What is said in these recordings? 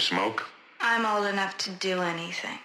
smoke? I'm old enough to do anything.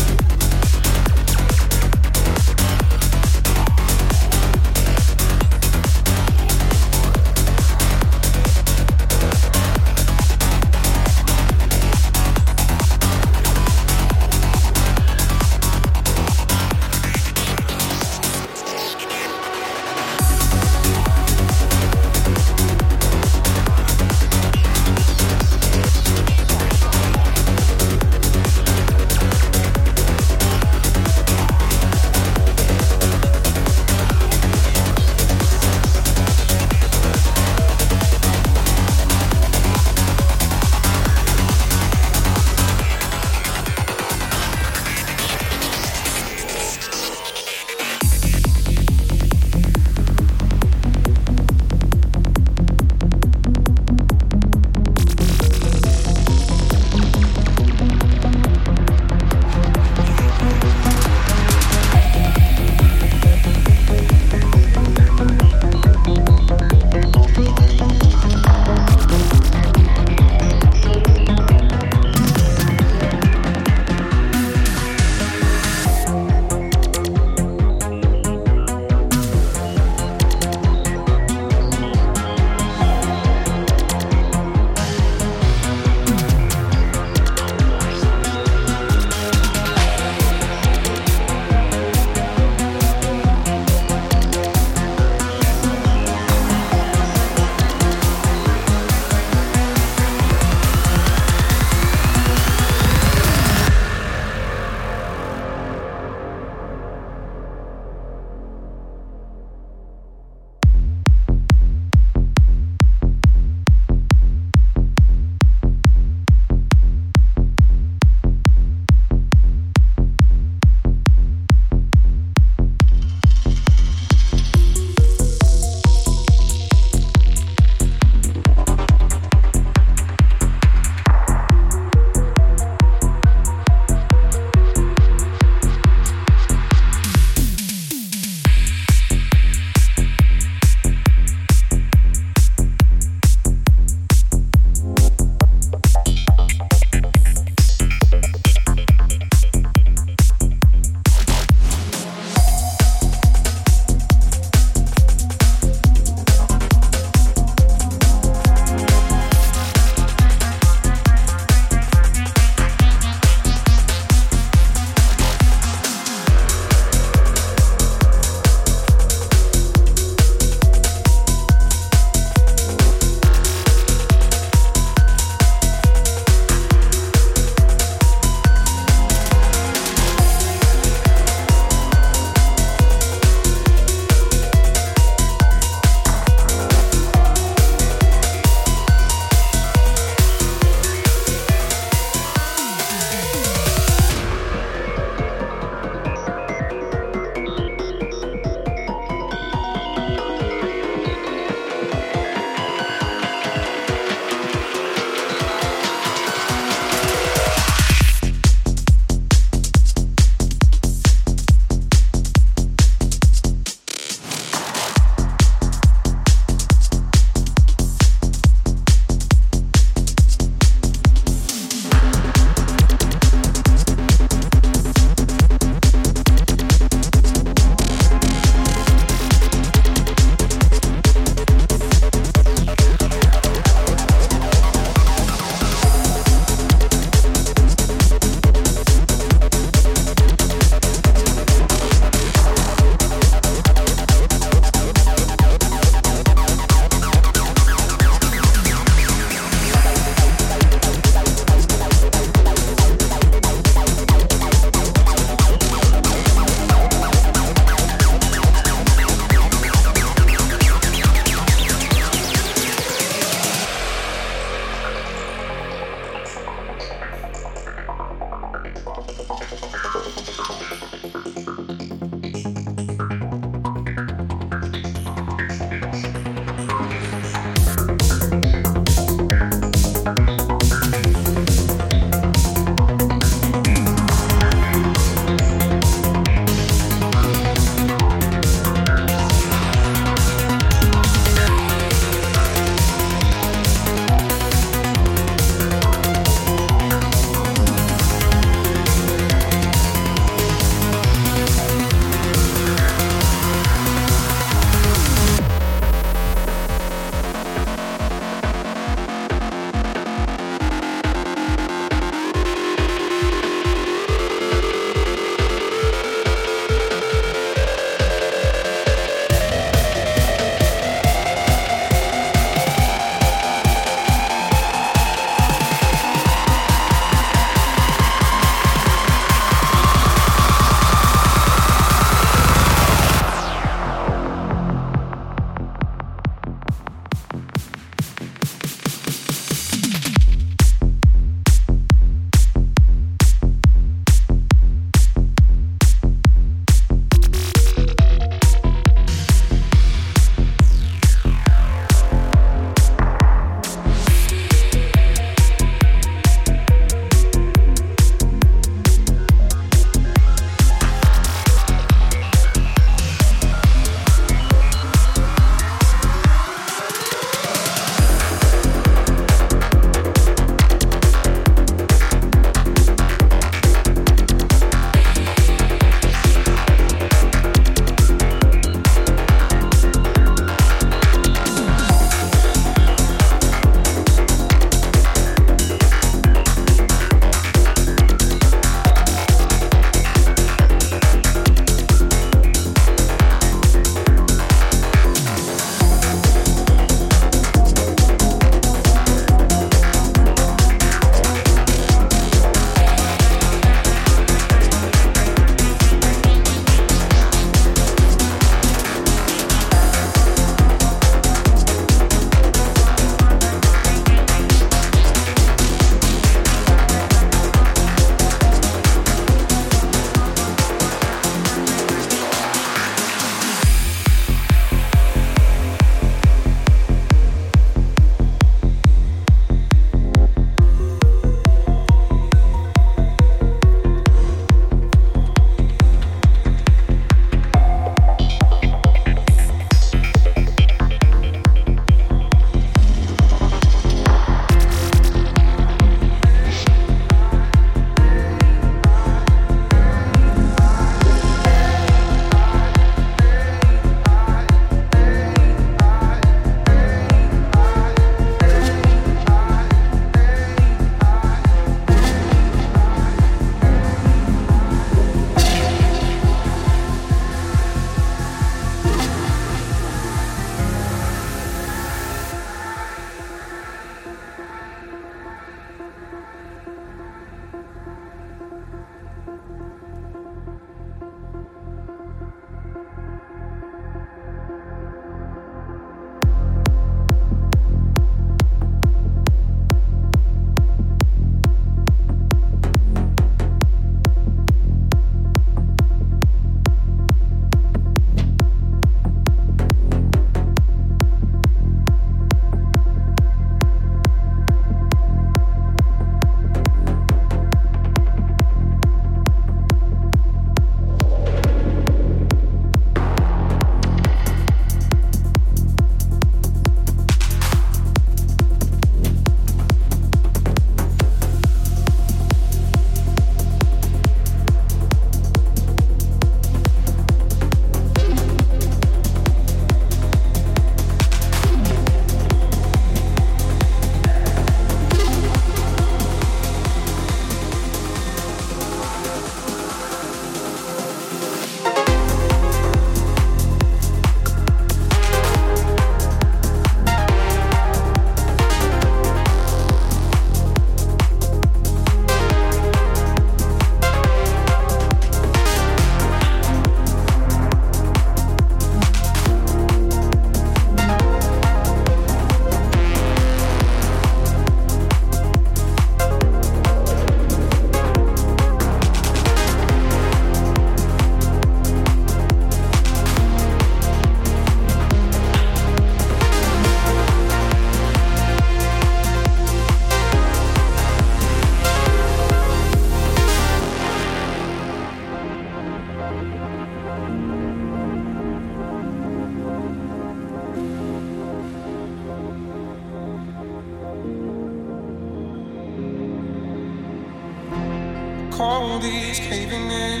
Cold is caving in.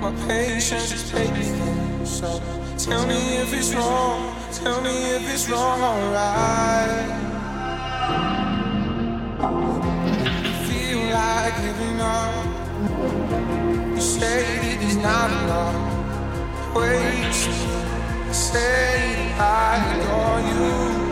My patience is fading. So tell me if it's wrong. Tell me if it's wrong, alright. Feel like giving up. You say it is not enough. Wait, say I adore you.